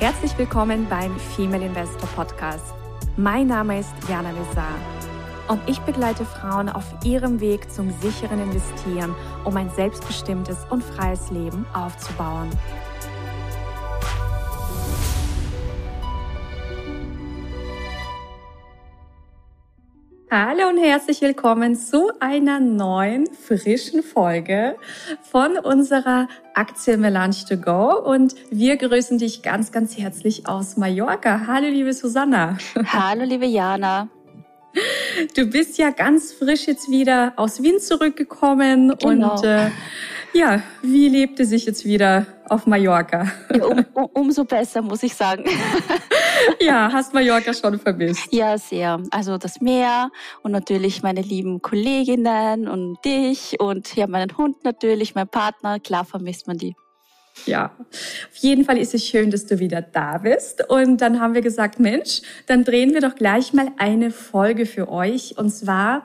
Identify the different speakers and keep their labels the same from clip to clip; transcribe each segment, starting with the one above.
Speaker 1: Herzlich willkommen beim Female Investor Podcast. Mein Name ist Jana Lezar und ich begleite Frauen auf ihrem Weg zum sicheren Investieren, um ein selbstbestimmtes und freies Leben aufzubauen. Hallo und herzlich willkommen zu einer neuen, frischen Folge von unserer Aktie Melange to Go. Und wir grüßen dich ganz, ganz herzlich aus Mallorca. Hallo, liebe Susanna.
Speaker 2: Hallo, liebe Jana.
Speaker 1: Du bist ja ganz frisch jetzt wieder aus Wien zurückgekommen genau. und äh, ja, wie lebt es sich jetzt wieder auf Mallorca?
Speaker 2: Ja, um, um, umso besser, muss ich sagen.
Speaker 1: ja, hast Mallorca schon vermisst?
Speaker 2: Ja, sehr. Also das Meer und natürlich meine lieben Kolleginnen und dich und ja, meinen Hund natürlich, mein Partner. Klar vermisst man die.
Speaker 1: Ja, auf jeden Fall ist es schön, dass du wieder da bist. Und dann haben wir gesagt, Mensch, dann drehen wir doch gleich mal eine Folge für euch. Und zwar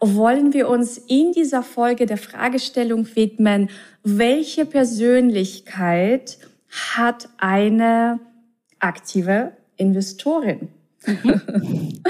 Speaker 1: wollen wir uns in dieser Folge der Fragestellung widmen, welche Persönlichkeit hat eine aktive Investorin? Mhm.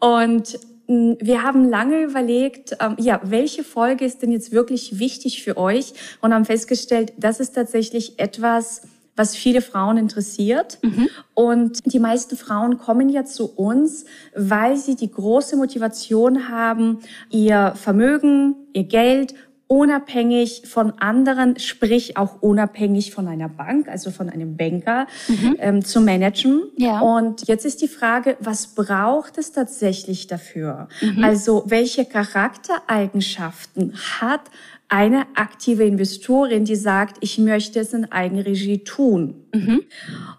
Speaker 1: Und hm, wir haben lange überlegt, ähm, ja, welche Folge ist denn jetzt wirklich wichtig für euch und haben festgestellt, das ist tatsächlich etwas, was viele Frauen interessiert. Mhm. Und die meisten Frauen kommen ja zu uns, weil sie die große Motivation haben, ihr Vermögen, ihr Geld unabhängig von anderen, sprich auch unabhängig von einer Bank, also von einem Banker, mhm. ähm, zu managen. Ja. Und jetzt ist die Frage, was braucht es tatsächlich dafür? Mhm. Also welche Charaktereigenschaften hat eine aktive Investorin, die sagt, ich möchte es in Eigenregie tun. Mhm.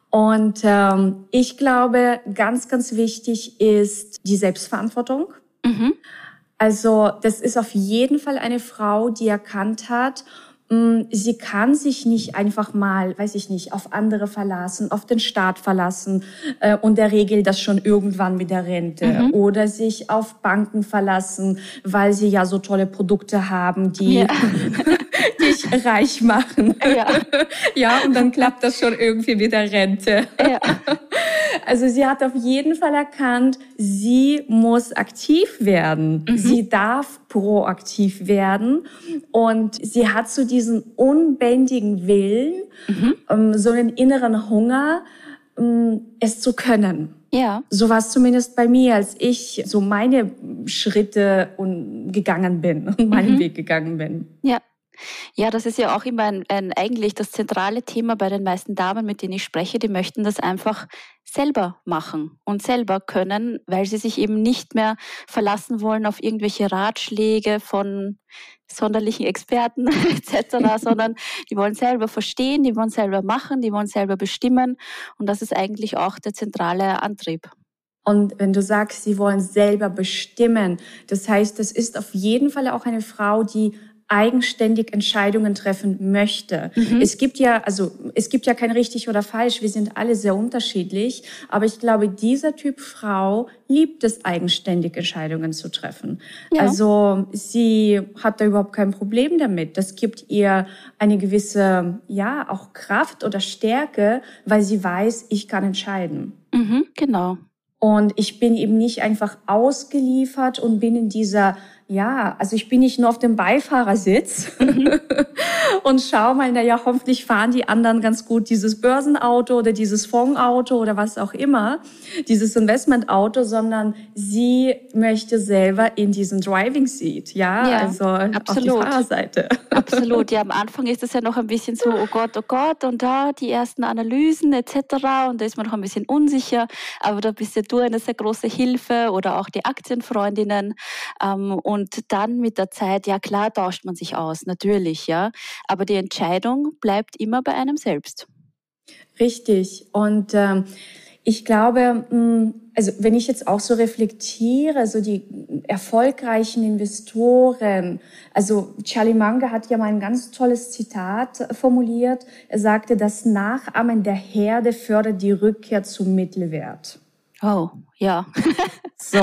Speaker 1: Und ähm, ich glaube, ganz, ganz wichtig ist die Selbstverantwortung. Mhm. Also das ist auf jeden Fall eine Frau, die erkannt hat, mm, sie kann sich nicht einfach mal, weiß ich nicht, auf andere verlassen, auf den Staat verlassen äh, und der regelt das schon irgendwann mit der Rente mhm. oder sich auf Banken verlassen, weil sie ja so tolle Produkte haben, die ja. dich reich machen. Ja. ja, und dann klappt das schon irgendwie mit der Rente. Ja. Also sie hat auf jeden Fall erkannt, sie muss aktiv werden. Mhm. Sie darf proaktiv werden. Und sie hat so diesen unbändigen Willen, mhm. ähm, so einen inneren Hunger, ähm, es zu können. Ja. So war es zumindest bei mir, als ich so meine Schritte gegangen bin und meinen mhm. Weg gegangen bin.
Speaker 2: Ja. Ja, das ist ja auch immer ein, ein, eigentlich das zentrale Thema bei den meisten Damen, mit denen ich spreche. Die möchten das einfach selber machen und selber können, weil sie sich eben nicht mehr verlassen wollen auf irgendwelche Ratschläge von sonderlichen Experten etc., sondern die wollen selber verstehen, die wollen selber machen, die wollen selber bestimmen. Und das ist eigentlich auch der zentrale Antrieb.
Speaker 1: Und wenn du sagst, sie wollen selber bestimmen, das heißt, das ist auf jeden Fall auch eine Frau, die eigenständig Entscheidungen treffen möchte. Mhm. Es gibt ja, also es gibt ja kein richtig oder falsch. Wir sind alle sehr unterschiedlich. Aber ich glaube, dieser Typ Frau liebt es, eigenständig Entscheidungen zu treffen. Ja. Also sie hat da überhaupt kein Problem damit. Das gibt ihr eine gewisse, ja, auch Kraft oder Stärke, weil sie weiß, ich kann entscheiden.
Speaker 2: Mhm, genau.
Speaker 1: Und ich bin eben nicht einfach ausgeliefert und bin in dieser ja, also ich bin nicht nur auf dem Beifahrersitz mhm. und schau mal, na ja, hoffentlich fahren die anderen ganz gut dieses Börsenauto oder dieses Fondsauto oder was auch immer, dieses Investmentauto, sondern sie möchte selber in diesen Driving Seat, ja, ja also absolut. auf die Fahrerseite.
Speaker 2: Absolut, ja, am Anfang ist es ja noch ein bisschen so, oh Gott, oh Gott, und da die ersten Analysen etc. und da ist man noch ein bisschen unsicher, aber da bist ja du eine sehr große Hilfe oder auch die Aktienfreundinnen ähm, und und dann mit der Zeit, ja klar, tauscht man sich aus, natürlich, ja. Aber die Entscheidung bleibt immer bei einem selbst.
Speaker 1: Richtig. Und ähm, ich glaube, hm, also wenn ich jetzt auch so reflektiere, so die erfolgreichen Investoren, also Charlie Munger hat ja mal ein ganz tolles Zitat formuliert. Er sagte, das Nachahmen der Herde fördert die Rückkehr zum Mittelwert.
Speaker 2: Oh, ja.
Speaker 1: so.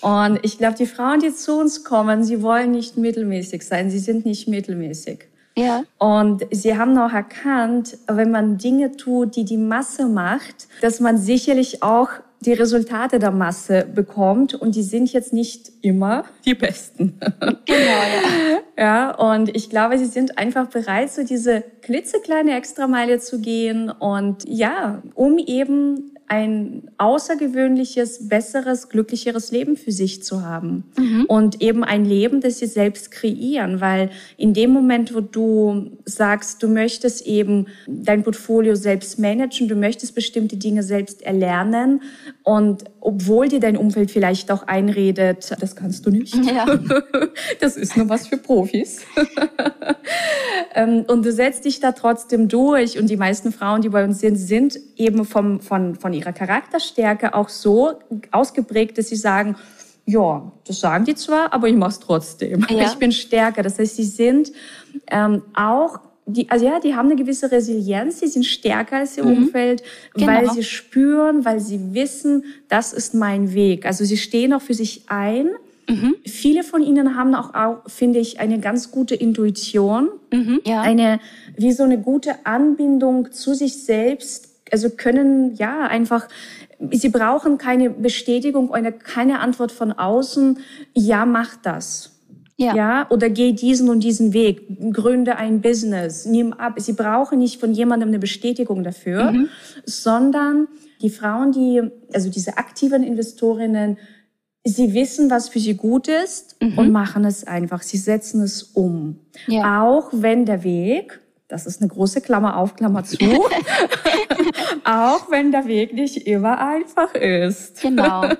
Speaker 1: Und ich glaube, die Frauen, die zu uns kommen, sie wollen nicht mittelmäßig sein. Sie sind nicht mittelmäßig. Ja. Und sie haben auch erkannt, wenn man Dinge tut, die die Masse macht, dass man sicherlich auch die Resultate der Masse bekommt und die sind jetzt nicht immer die besten. Genau, ja. Ja, und ich glaube, sie sind einfach bereit, so diese klitzekleine Extrameile zu gehen und ja, um eben ein außergewöhnliches, besseres, glücklicheres Leben für sich zu haben. Mhm. Und eben ein Leben, das sie selbst kreieren, weil in dem Moment, wo du sagst, du möchtest eben dein Portfolio selbst managen, du möchtest bestimmte Dinge selbst erlernen und obwohl dir dein Umfeld vielleicht auch einredet, das kannst du nicht. Ja. Das ist nur was für Profis. Ähm, und du setzt dich da trotzdem durch und die meisten Frauen, die bei uns sind, sind eben vom, von, von ihrer Charakterstärke auch so ausgeprägt, dass sie sagen, ja, das sagen die zwar, aber ich mache es trotzdem. Ja. Ich bin stärker. Das heißt, sie sind ähm, auch die, also ja, die haben eine gewisse Resilienz, sie sind stärker als ihr mhm. Umfeld, genau. weil sie spüren, weil sie wissen, das ist mein Weg. Also sie stehen auch für sich ein. Mhm. Viele von ihnen haben auch, auch, finde ich, eine ganz gute Intuition, mhm, ja. eine wie so eine gute Anbindung zu sich selbst also können ja einfach, sie brauchen keine Bestätigung oder keine Antwort von außen. Ja, mach das. Ja. ja, oder geh diesen und diesen Weg, gründe ein Business, nimm ab. Sie brauchen nicht von jemandem eine Bestätigung dafür, mhm. sondern die Frauen, die, also diese aktiven Investorinnen, sie wissen, was für sie gut ist mhm. und machen es einfach. Sie setzen es um. Ja. Auch wenn der Weg das ist eine große Klammer auf, Klammer zu. auch wenn der Weg nicht immer einfach ist.
Speaker 2: Genau.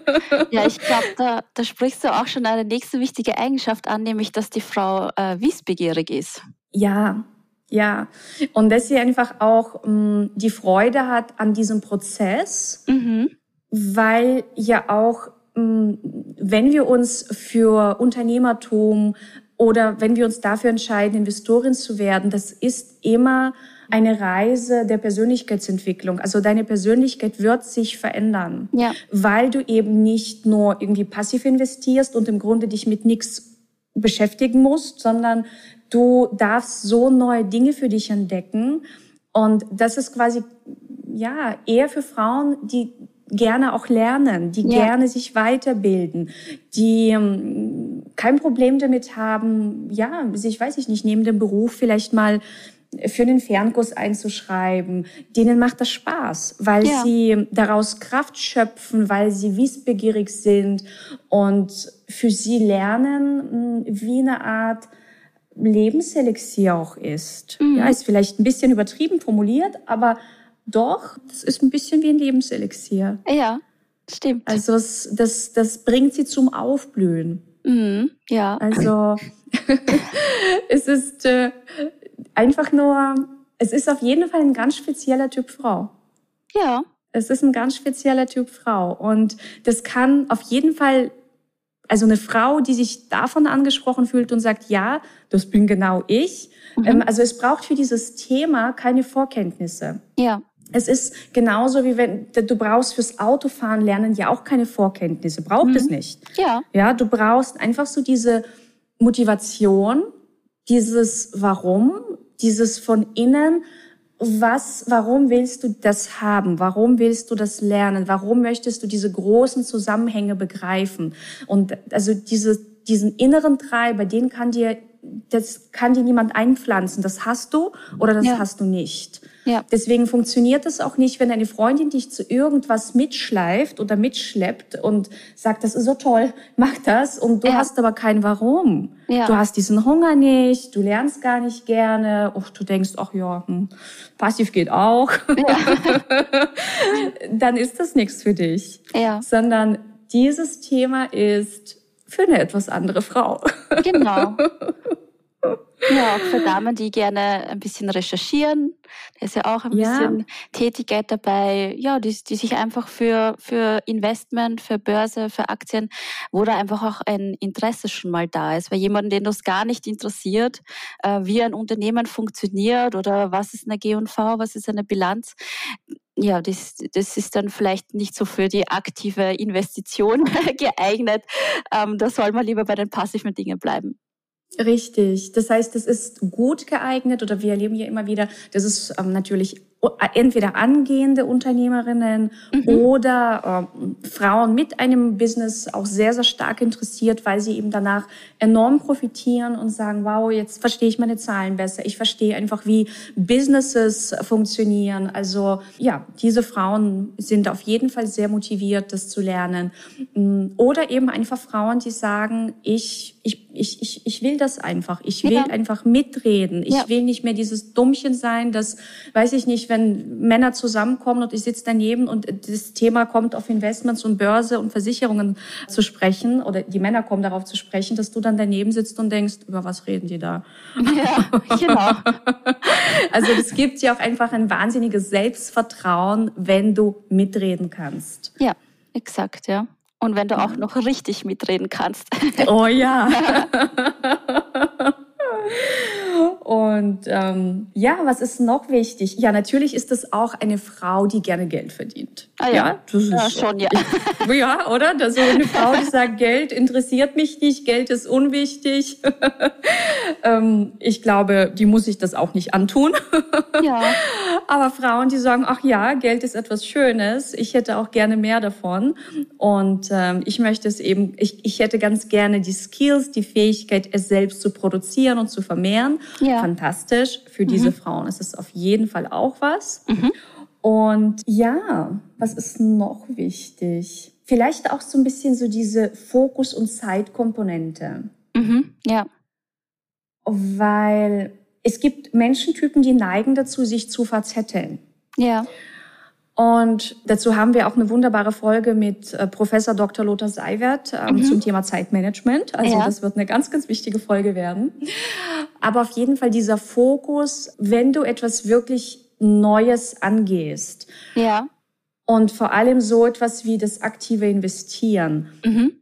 Speaker 2: Ja, ich glaube, da, da sprichst du auch schon eine nächste wichtige Eigenschaft an, nämlich, dass die Frau äh, wissbegierig ist.
Speaker 1: Ja, ja. Und dass sie einfach auch mh, mm, die Freude hat an diesem Prozess, mhm. weil ja auch mm, wenn wir uns für Unternehmertum oder wenn wir uns dafür entscheiden, Investorin zu werden, das ist immer eine Reise der Persönlichkeitsentwicklung. Also deine Persönlichkeit wird sich verändern, ja. weil du eben nicht nur irgendwie passiv investierst und im Grunde dich mit nichts beschäftigen musst, sondern du darfst so neue Dinge für dich entdecken. Und das ist quasi, ja, eher für Frauen, die gerne auch lernen, die ja. gerne sich weiterbilden, die ähm, kein Problem damit haben, ja, sich, weiß ich nicht, neben dem Beruf vielleicht mal für einen Fernkurs einzuschreiben. Denen macht das Spaß, weil ja. sie daraus Kraft schöpfen, weil sie wissbegierig sind und für sie lernen, hm, wie eine Art Lebenselixier auch ist. Mhm. Ja, ist vielleicht ein bisschen übertrieben formuliert, aber doch, das ist ein bisschen wie ein Lebenselixier.
Speaker 2: Ja, stimmt.
Speaker 1: Also es, das, das bringt sie zum Aufblühen.
Speaker 2: Mhm, ja.
Speaker 1: Also es ist äh, einfach nur, es ist auf jeden Fall ein ganz spezieller Typ Frau.
Speaker 2: Ja.
Speaker 1: Es ist ein ganz spezieller Typ Frau. Und das kann auf jeden Fall, also eine Frau, die sich davon angesprochen fühlt und sagt, ja, das bin genau ich. Mhm. Ähm, also es braucht für dieses Thema keine Vorkenntnisse.
Speaker 2: Ja.
Speaker 1: Es ist genauso wie wenn du brauchst fürs Autofahren lernen ja auch keine Vorkenntnisse, braucht mhm. es nicht.
Speaker 2: Ja.
Speaker 1: Ja, du brauchst einfach so diese Motivation, dieses Warum, dieses von innen, was, warum willst du das haben? Warum willst du das lernen? Warum möchtest du diese großen Zusammenhänge begreifen? Und also diese, diesen inneren Treiber, den kann dir, das kann dir niemand einpflanzen. Das hast du oder das ja. hast du nicht. Ja. Deswegen funktioniert es auch nicht, wenn eine Freundin dich zu irgendwas mitschleift oder mitschleppt und sagt, das ist so toll, mach das und du ja. hast aber kein Warum. Ja. Du hast diesen Hunger nicht, du lernst gar nicht gerne, och, du denkst, ach ja, hm, passiv geht auch. Ja. Dann ist das nichts für dich.
Speaker 2: Ja.
Speaker 1: Sondern dieses Thema ist für eine etwas andere Frau.
Speaker 2: Genau. Ja, auch für Damen, die gerne ein bisschen recherchieren. Da ist ja auch ein ja. bisschen Tätigkeit dabei, ja, die, die sich einfach für, für Investment, für Börse, für Aktien, wo da einfach auch ein Interesse schon mal da ist. Weil jemanden, den das gar nicht interessiert, äh, wie ein Unternehmen funktioniert oder was ist eine G&V, was ist eine Bilanz, ja, das, das ist dann vielleicht nicht so für die aktive Investition geeignet. Ähm, da soll man lieber bei den passiven Dingen bleiben.
Speaker 1: Richtig. Das heißt, es ist gut geeignet oder wir erleben ja immer wieder, das ist ähm, natürlich entweder angehende Unternehmerinnen mhm. oder äh, Frauen mit einem Business auch sehr, sehr stark interessiert, weil sie eben danach enorm profitieren und sagen, wow, jetzt verstehe ich meine Zahlen besser. Ich verstehe einfach, wie Businesses funktionieren. Also ja, diese Frauen sind auf jeden Fall sehr motiviert, das zu lernen. Mm, oder eben einfach Frauen, die sagen, ich, ich, ich, ich, ich will das einfach. Ich will ja. einfach mitreden. Ich ja. will nicht mehr dieses Dummchen sein, das, weiß ich nicht, wenn Männer zusammenkommen und ich sitze daneben und das Thema kommt auf Investments und Börse und Versicherungen zu sprechen oder die Männer kommen darauf zu sprechen, dass du dann daneben sitzt und denkst, über was reden die da? Ja, genau. also es gibt ja auch einfach ein wahnsinniges Selbstvertrauen, wenn du mitreden kannst.
Speaker 2: Ja, exakt, ja. Und wenn du auch noch richtig mitreden kannst.
Speaker 1: Oh ja. Und ähm, ja, was ist noch wichtig? Ja, natürlich ist das auch eine Frau, die gerne Geld verdient.
Speaker 2: Ah ja, ja, das ist, ja schon, ja.
Speaker 1: Ja, oder? Das ist eine Frau, die sagt, Geld interessiert mich nicht, Geld ist unwichtig. ähm, ich glaube, die muss sich das auch nicht antun. ja. Aber Frauen, die sagen, ach ja, Geld ist etwas Schönes, ich hätte auch gerne mehr davon. Und ähm, ich möchte es eben, ich, ich hätte ganz gerne die Skills, die Fähigkeit, es selbst zu produzieren und zu vermehren. Ja. Fantastisch. Für diese mhm. Frauen ist es auf jeden Fall auch was. Mhm. Und ja, was ist noch wichtig? Vielleicht auch so ein bisschen so diese Fokus- und Zeitkomponente.
Speaker 2: Mhm. Ja.
Speaker 1: Weil es gibt Menschentypen, die neigen dazu, sich zu verzetteln.
Speaker 2: Ja.
Speaker 1: Und dazu haben wir auch eine wunderbare Folge mit äh, Professor Dr. Lothar Seiwert ähm, mhm. zum Thema Zeitmanagement. Also ja. das wird eine ganz, ganz wichtige Folge werden. Aber auf jeden Fall dieser Fokus, wenn du etwas wirklich Neues angehst.
Speaker 2: Ja.
Speaker 1: Und vor allem so etwas wie das aktive Investieren. Mhm.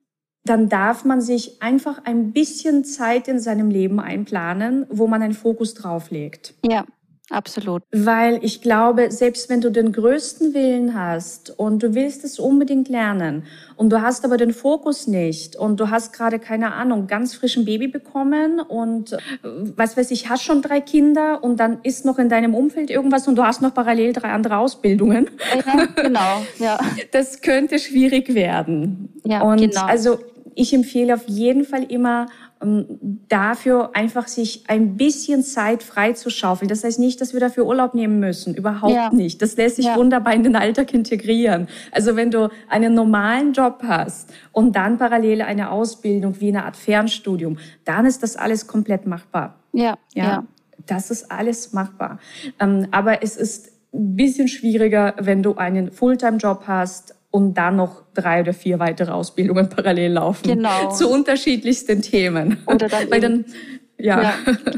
Speaker 1: Dann darf man sich einfach ein bisschen Zeit in seinem Leben einplanen, wo man einen Fokus drauf legt.
Speaker 2: Ja. Absolut.
Speaker 1: Weil ich glaube, selbst wenn du den größten Willen hast und du willst es unbedingt lernen und du hast aber den Fokus nicht und du hast gerade keine Ahnung, ganz frischen Baby bekommen und äh, was weiß ich, hast schon drei Kinder und dann ist noch in deinem Umfeld irgendwas und du hast noch parallel drei andere Ausbildungen.
Speaker 2: Ja, genau, ja.
Speaker 1: Das könnte schwierig werden.
Speaker 2: Ja,
Speaker 1: und
Speaker 2: genau.
Speaker 1: also ich empfehle auf jeden Fall immer ähm, dafür einfach sich ein bisschen Zeit frei zu schaufeln. Das heißt nicht, dass wir dafür Urlaub nehmen müssen. Überhaupt ja. nicht. Das lässt sich ja. wunderbar in den Alltag integrieren. Also wenn du einen normalen Job hast und dann parallel eine Ausbildung wie eine Art Fernstudium, dann ist das alles komplett machbar.
Speaker 2: Ja. Ja. ja.
Speaker 1: Das ist alles machbar. Ähm, aber es ist ein bisschen schwieriger, wenn du einen Fulltime-Job hast, und dann noch drei oder vier weitere Ausbildungen parallel laufen.
Speaker 2: Genau.
Speaker 1: Zu unterschiedlichsten Themen.
Speaker 2: Oder dann, Weil dann ja. ja.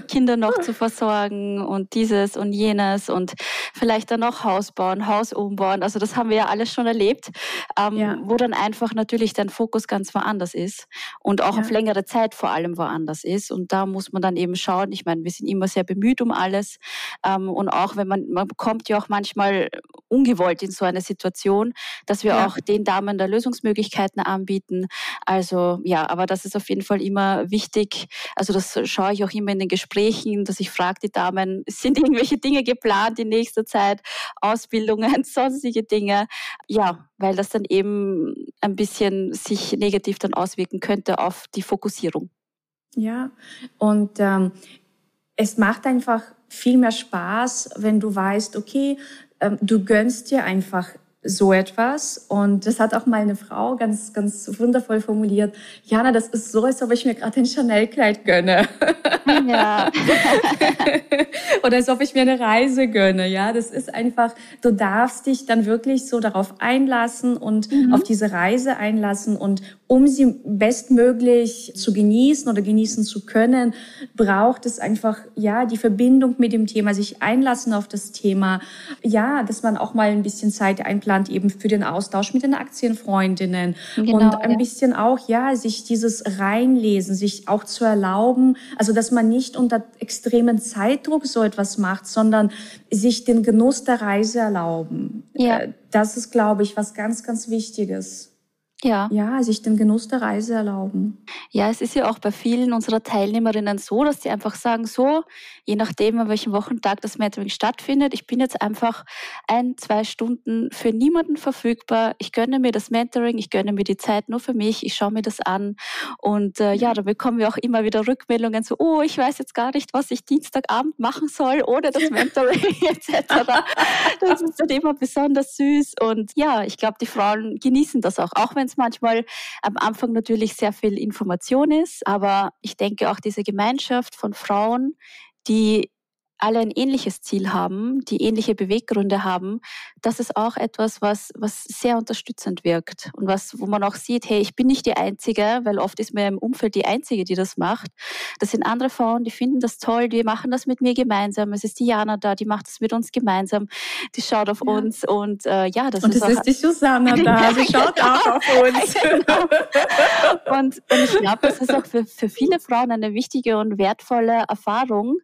Speaker 2: Kinder noch zu versorgen und dieses und jenes und vielleicht dann noch Haus bauen, Haus umbauen. Also das haben wir ja alles schon erlebt, ähm, ja. wo dann einfach natürlich dein Fokus ganz woanders ist und auch ja. auf längere Zeit vor allem woanders ist. Und da muss man dann eben schauen. Ich meine, wir sind immer sehr bemüht um alles ähm, und auch wenn man, man kommt ja auch manchmal ungewollt in so eine Situation, dass wir auch den Damen da Lösungsmöglichkeiten anbieten. Also ja, aber das ist auf jeden Fall immer wichtig. Also das schaue schaue ich auch immer in den Gesprächen, dass ich frage die Damen, sind irgendwelche Dinge geplant in nächster Zeit, Ausbildungen, sonstige Dinge. Ja, weil das dann eben ein bisschen sich negativ dann auswirken könnte auf die Fokussierung.
Speaker 1: Ja, und ähm, es macht einfach viel mehr Spaß, wenn du weißt, okay, ähm, du gönnst dir einfach so etwas. Und das hat auch mal eine Frau ganz, ganz wundervoll formuliert. Jana, das ist so, als ob ich mir gerade ein Chanel-Kleid gönne. Ja. Oder als ob ich mir eine Reise gönne. Ja, das ist einfach, du darfst dich dann wirklich so darauf einlassen und mhm. auf diese Reise einlassen. Und um sie bestmöglich zu genießen oder genießen zu können, braucht es einfach, ja, die Verbindung mit dem Thema, sich einlassen auf das Thema. Ja, dass man auch mal ein bisschen Zeit einplant eben für den Austausch mit den Aktienfreundinnen. Genau, und ein ja. bisschen auch, ja, sich dieses reinlesen, sich auch zu erlauben, also dass man nicht unter extremen Zeitdruck so etwas macht, sondern sich den Genuss der Reise erlauben. Ja. Äh, das ist, glaube ich, was ganz, ganz Wichtiges. ja. ja, sich den Genuss der Reise erlauben.
Speaker 2: Ja, es ist ja auch bei vielen unserer Teilnehmerinnen so, dass sie einfach sagen, so, je nachdem, an welchem Wochentag das Mentoring stattfindet, ich bin jetzt einfach ein, zwei Stunden für niemanden verfügbar. Ich gönne mir das Mentoring, ich gönne mir die Zeit nur für mich, ich schaue mir das an. Und äh, ja, da bekommen wir auch immer wieder Rückmeldungen so, oh, ich weiß jetzt gar nicht, was ich Dienstagabend machen soll oder das Mentoring etc. Das ist dann immer besonders süß. Und ja, ich glaube, die Frauen genießen das auch, auch wenn es manchmal am Anfang natürlich sehr viel Information ist, aber ich denke auch diese Gemeinschaft von Frauen, die alle ein ähnliches Ziel haben, die ähnliche Beweggründe haben, das ist auch etwas, was, was sehr unterstützend wirkt und was, wo man auch sieht, hey, ich bin nicht die Einzige, weil oft ist mir im Umfeld die Einzige, die das macht. Das sind andere Frauen, die finden das toll, die machen das mit mir gemeinsam. Es ist die Jana da, die macht das mit uns gemeinsam, die schaut auf ja. uns und äh, ja, das
Speaker 1: und
Speaker 2: ist
Speaker 1: es ist die Susanna da, sie schaut genau. auch auf uns.
Speaker 2: genau. und, und ich glaube, das ist auch für, für viele Frauen eine wichtige und wertvolle Erfahrung,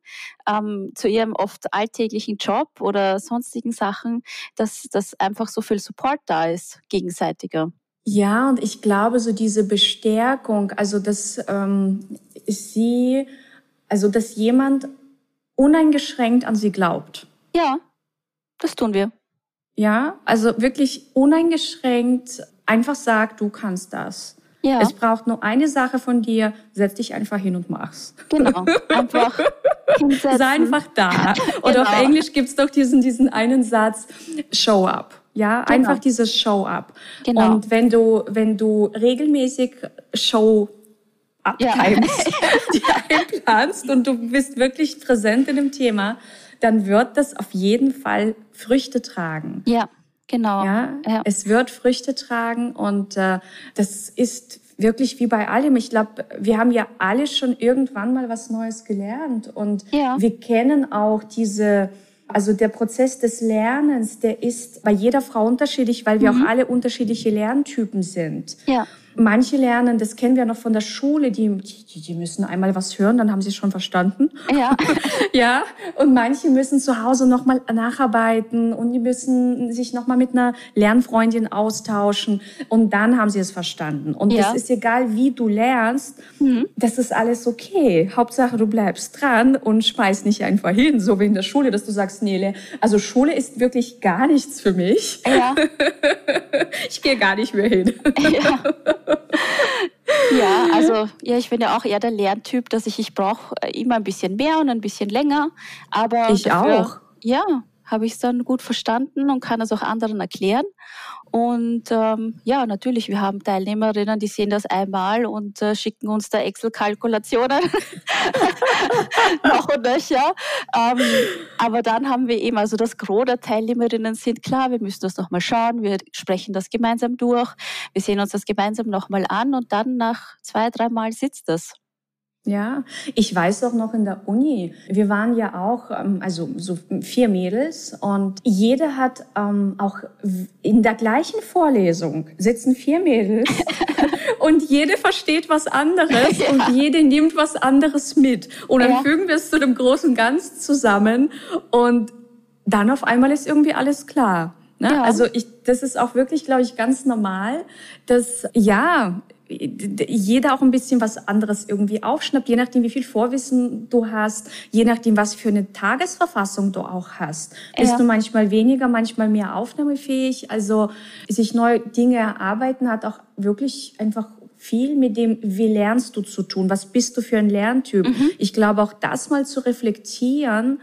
Speaker 2: ähm, zu ihrem oft alltäglichen Job oder sonstigen Sachen, dass, dass einfach so viel Support da ist, gegenseitiger.
Speaker 1: Ja, und ich glaube, so diese Bestärkung, also dass ähm, sie, also dass jemand uneingeschränkt an sie glaubt.
Speaker 2: Ja, das tun wir.
Speaker 1: Ja, also wirklich uneingeschränkt einfach sagt, du kannst das. Ja. Es braucht nur eine Sache von dir, setz dich einfach hin und mach's.
Speaker 2: Genau, einfach
Speaker 1: hinsetzen. Sei einfach da. Oder genau. auf Englisch gibt's doch diesen, diesen einen Satz, show up. Ja, genau. einfach dieses Show up. Genau. Und wenn du, wenn du regelmäßig Show abkeimst, ja. einplanst und du bist wirklich präsent in dem Thema, dann wird das auf jeden Fall Früchte tragen.
Speaker 2: Ja. Genau.
Speaker 1: Ja, ja, Es wird Früchte tragen und äh, das ist wirklich wie bei allem. Ich glaube, wir haben ja alle schon irgendwann mal was Neues gelernt und ja. wir kennen auch diese also der Prozess des Lernens, der ist bei jeder Frau unterschiedlich, weil wir mhm. auch alle unterschiedliche Lerntypen sind.
Speaker 2: Ja.
Speaker 1: Manche lernen, das kennen wir noch von der Schule, die, die, die müssen einmal was hören, dann haben sie es schon verstanden.
Speaker 2: Ja.
Speaker 1: ja. Und manche müssen zu Hause nochmal nacharbeiten und die müssen sich nochmal mit einer Lernfreundin austauschen und dann haben sie es verstanden. Und ja. das ist egal, wie du lernst, mhm. das ist alles okay. Hauptsache, du bleibst dran und schmeißt nicht einfach hin, so wie in der Schule, dass du sagst, Nele, also Schule ist wirklich gar nichts für mich.
Speaker 2: Ja.
Speaker 1: ich gehe gar nicht mehr hin. Ja.
Speaker 2: ja, also ja, ich bin ja auch eher der Lerntyp, dass ich, ich brauche immer ein bisschen mehr und ein bisschen länger. Aber
Speaker 1: ich dafür, auch.
Speaker 2: Ja, habe ich es dann gut verstanden und kann es auch anderen erklären. Und ähm, ja, natürlich, wir haben Teilnehmerinnen, die sehen das einmal und äh, schicken uns da Excel-Kalkulationen noch und nöcher. Ähm, aber dann haben wir eben, also das Gros der Teilnehmerinnen sind klar, wir müssen das nochmal schauen, wir sprechen das gemeinsam durch, wir sehen uns das gemeinsam nochmal an und dann nach zwei, dreimal sitzt das.
Speaker 1: Ja, ich weiß auch noch in der Uni, wir waren ja auch, ähm, also so vier Mädels und jede hat ähm, auch in der gleichen Vorlesung sitzen vier Mädels und jede versteht was anderes ja. und jede nimmt was anderes mit. Und dann ja. fügen wir es zu dem großen Ganz zusammen und dann auf einmal ist irgendwie alles klar. Ne? Ja. Also ich, das ist auch wirklich, glaube ich, ganz normal, dass ja, jeder auch ein bisschen was anderes irgendwie aufschnappt, je nachdem, wie viel Vorwissen du hast, je nachdem, was für eine Tagesverfassung du auch hast. Bist ja. du manchmal weniger, manchmal mehr aufnahmefähig? Also sich neue Dinge erarbeiten hat auch wirklich einfach viel mit dem, wie lernst du zu tun? Was bist du für ein Lerntyp? Mhm. Ich glaube, auch das mal zu reflektieren,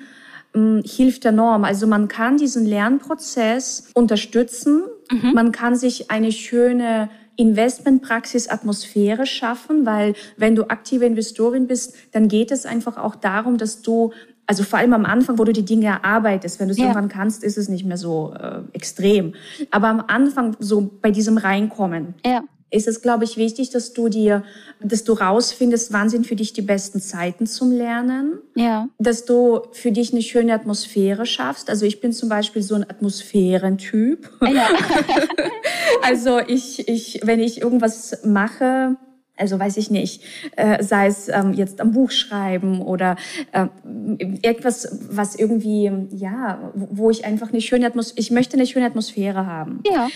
Speaker 1: hm, hilft enorm. Also man kann diesen Lernprozess unterstützen. Mhm. Man kann sich eine schöne Investmentpraxis-Atmosphäre schaffen, weil wenn du aktive Investorin bist, dann geht es einfach auch darum, dass du also vor allem am Anfang, wo du die Dinge erarbeitest, wenn du es ja. irgendwann kannst, ist es nicht mehr so äh, extrem. Aber am Anfang, so bei diesem Reinkommen,
Speaker 2: ja
Speaker 1: ist es, glaube ich, wichtig, dass du dir, dass du rausfindest, wann sind für dich die besten Zeiten zum Lernen.
Speaker 2: Ja.
Speaker 1: Dass du für dich eine schöne Atmosphäre schaffst. Also ich bin zum Beispiel so ein Atmosphärentyp. Ja. also ich, ich, wenn ich irgendwas mache, also weiß ich nicht, äh, sei es ähm, jetzt am Buch schreiben oder äh, etwas, was irgendwie, ja, wo ich einfach eine schöne Atmosphäre, ich möchte eine schöne Atmosphäre haben.
Speaker 2: Ja.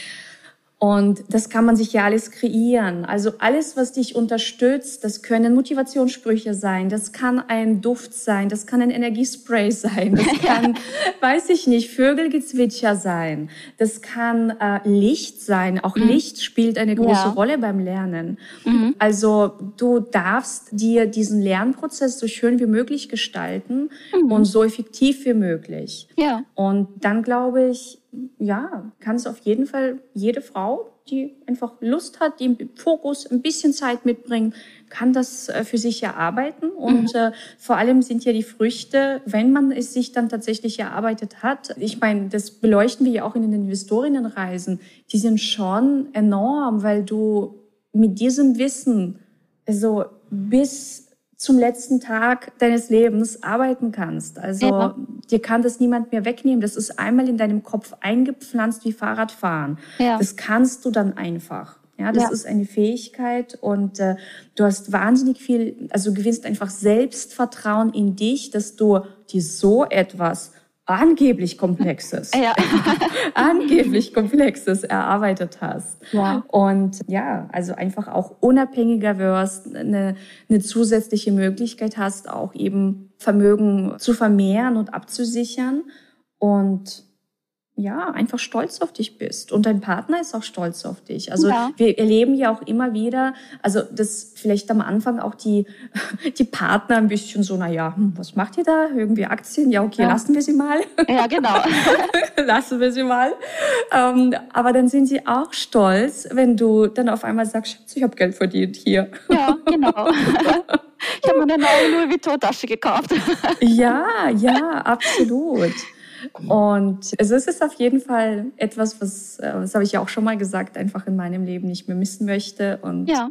Speaker 1: Und das kann man sich ja alles kreieren. Also alles, was dich unterstützt, das können Motivationssprüche sein, das kann ein Duft sein, das kann ein Energiespray sein, das kann, weiß ich nicht, Vögelgezwitscher sein, das kann äh, Licht sein. Auch mhm. Licht spielt eine große ja. Rolle beim Lernen. Mhm. Also du darfst dir diesen Lernprozess so schön wie möglich gestalten mhm. und so effektiv wie möglich. Ja. Und dann glaube ich, ja, kann es auf jeden Fall jede Frau, die einfach Lust hat, die im Fokus ein bisschen Zeit mitbringt, kann das äh, für sich erarbeiten. Und mhm. äh, vor allem sind ja die Früchte, wenn man es sich dann tatsächlich erarbeitet hat, ich meine, das beleuchten wir ja auch in den Investorinnenreisen, die sind schon enorm, weil du mit diesem Wissen, also bis zum letzten Tag deines Lebens arbeiten kannst. Also ja. dir kann das niemand mehr wegnehmen. Das ist einmal in deinem Kopf eingepflanzt wie Fahrradfahren. Ja. Das kannst du dann einfach. Ja, das ja. ist eine Fähigkeit und äh, du hast wahnsinnig viel, also du gewinnst einfach Selbstvertrauen in dich, dass du dir so etwas angeblich Komplexes, ja. angeblich Komplexes erarbeitet hast. Ja. Und ja, also einfach auch unabhängiger wirst, eine, eine zusätzliche Möglichkeit hast, auch eben Vermögen zu vermehren und abzusichern. Und ja, einfach stolz auf dich bist. Und dein Partner ist auch stolz auf dich. Also ja. wir erleben ja auch immer wieder, also das vielleicht am Anfang auch die, die Partner ein bisschen so, na ja, hm, was macht ihr da? Irgendwie Aktien? Ja, okay, ja. lassen wir sie mal.
Speaker 2: Ja, genau.
Speaker 1: lassen wir sie mal. Ähm, aber dann sind sie auch stolz, wenn du dann auf einmal sagst, ich habe Geld verdient hier.
Speaker 2: Ja, genau. Ich habe mir eine neue Louis Vuitton-Tasche gekauft.
Speaker 1: ja, ja, absolut. Und also es ist auf jeden Fall etwas, was, äh, das habe ich ja auch schon mal gesagt, einfach in meinem Leben nicht mehr missen möchte. Und ja.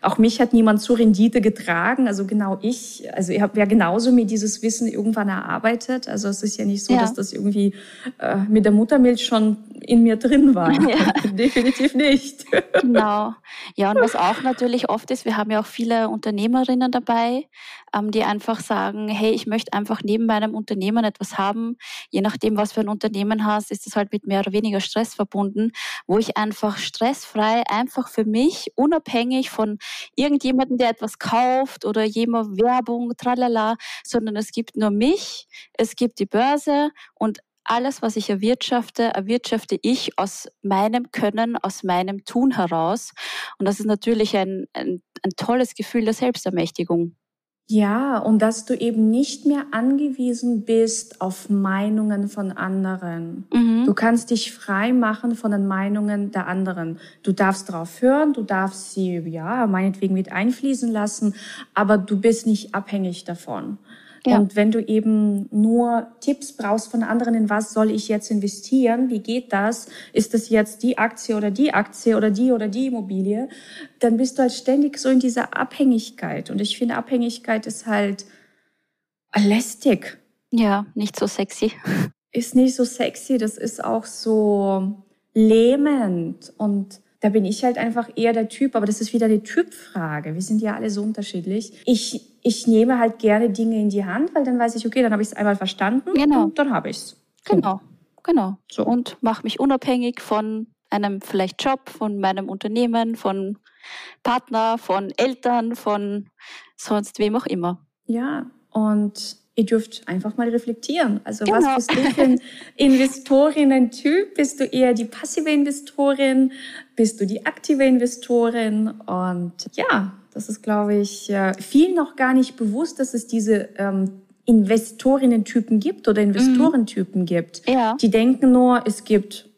Speaker 1: auch mich hat niemand zur Rendite getragen. Also genau ich, also ich habe ja genauso mir dieses Wissen irgendwann erarbeitet. Also es ist ja nicht so, ja. dass das irgendwie äh, mit der Muttermilch schon in mir drin war. Ja. Definitiv nicht.
Speaker 2: Genau. Ja, und was auch natürlich oft ist, wir haben ja auch viele Unternehmerinnen dabei, ähm, die einfach sagen, hey, ich möchte einfach neben meinem Unternehmen etwas haben. Je nachdem, was für ein Unternehmen hast, ist es halt mit mehr oder weniger Stress verbunden, wo ich einfach stressfrei, einfach für mich, unabhängig von irgendjemandem, der etwas kauft oder jemand Werbung, tralala, sondern es gibt nur mich, es gibt die Börse und alles, was ich erwirtschafte, erwirtschafte ich aus meinem Können, aus meinem Tun heraus. Und das ist natürlich ein, ein, ein tolles Gefühl der Selbstermächtigung.
Speaker 1: Ja, und dass du eben nicht mehr angewiesen bist auf Meinungen von anderen. Mhm. Du kannst dich frei machen von den Meinungen der anderen. Du darfst darauf hören, du darfst sie, ja, meinetwegen mit einfließen lassen, aber du bist nicht abhängig davon. Ja. Und wenn du eben nur Tipps brauchst von anderen, in was soll ich jetzt investieren, wie geht das, ist das jetzt die Aktie oder die Aktie oder die oder die Immobilie, dann bist du halt ständig so in dieser Abhängigkeit. Und ich finde, Abhängigkeit ist halt lästig.
Speaker 2: Ja, nicht so sexy.
Speaker 1: Ist nicht so sexy, das ist auch so lähmend und da bin ich halt einfach eher der Typ, aber das ist wieder eine Typfrage. Wir sind ja alle so unterschiedlich. Ich ich nehme halt gerne Dinge in die Hand, weil dann weiß ich, okay, dann habe ich es einmal verstanden genau. und dann habe ich es.
Speaker 2: Genau, genau. So. Und mache mich unabhängig von einem vielleicht Job, von meinem Unternehmen, von Partner, von Eltern, von sonst wem auch immer.
Speaker 1: Ja, und ihr dürft einfach mal reflektieren. Also genau. was bist du für ein Investorinnen-Typ? Bist du eher die passive Investorin? Bist du die aktive Investorin? Und ja, das ist, glaube ich, vielen noch gar nicht bewusst, dass es diese ähm, Investorinnen-Typen gibt oder Investorentypen mhm. gibt. Ja. Die denken nur, es gibt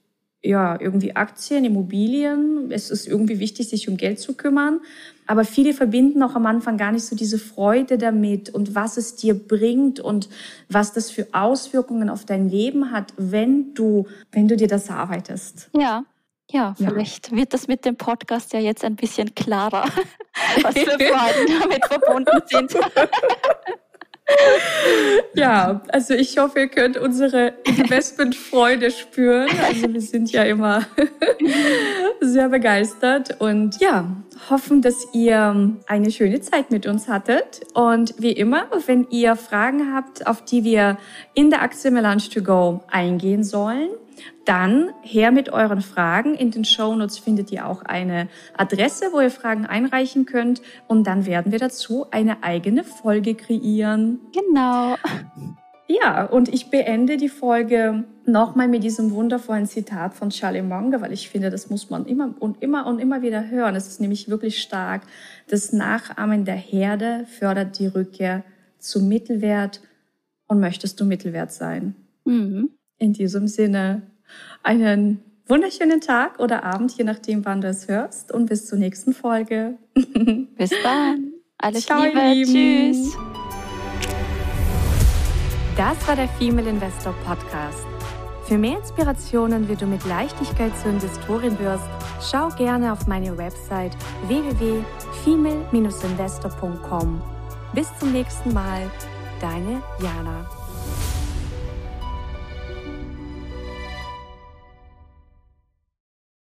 Speaker 1: ja irgendwie Aktien, Immobilien. Es ist irgendwie wichtig, sich um Geld zu kümmern. Aber viele verbinden auch am Anfang gar nicht so diese Freude damit und was es dir bringt und was das für Auswirkungen auf dein Leben hat, wenn du, wenn du dir das arbeitest.
Speaker 2: Ja. Ja, vielleicht ja. wird das mit dem Podcast ja jetzt ein bisschen klarer, was für Freuden damit verbunden sind.
Speaker 1: ja, also ich hoffe, ihr könnt unsere Investmentfreude spüren. Also wir sind ja immer sehr begeistert und ja, hoffen, dass ihr eine schöne Zeit mit uns hattet. Und wie immer, wenn ihr Fragen habt, auf die wir in der Aktie Melange to Go eingehen sollen, dann her mit euren Fragen. In den Show Notes findet ihr auch eine Adresse, wo ihr Fragen einreichen könnt. Und dann werden wir dazu eine eigene Folge kreieren.
Speaker 2: Genau.
Speaker 1: Ja, und ich beende die Folge nochmal mit diesem wundervollen Zitat von Charlie Munger, weil ich finde, das muss man immer und immer und immer wieder hören. Es ist nämlich wirklich stark. Das Nachahmen der Herde fördert die Rückkehr zum Mittelwert. Und möchtest du Mittelwert sein?
Speaker 2: Mhm.
Speaker 1: In diesem Sinne, einen wunderschönen Tag oder Abend, je nachdem, wann du es hörst. Und bis zur nächsten Folge.
Speaker 2: Bis dann. Alles Ciao, Liebe. Tschüss.
Speaker 1: Das war der Female Investor Podcast. Für mehr Inspirationen, wie du mit Leichtigkeit zur Investorin wirst, schau gerne auf meine Website www.female-investor.com. Bis zum nächsten Mal, deine Jana.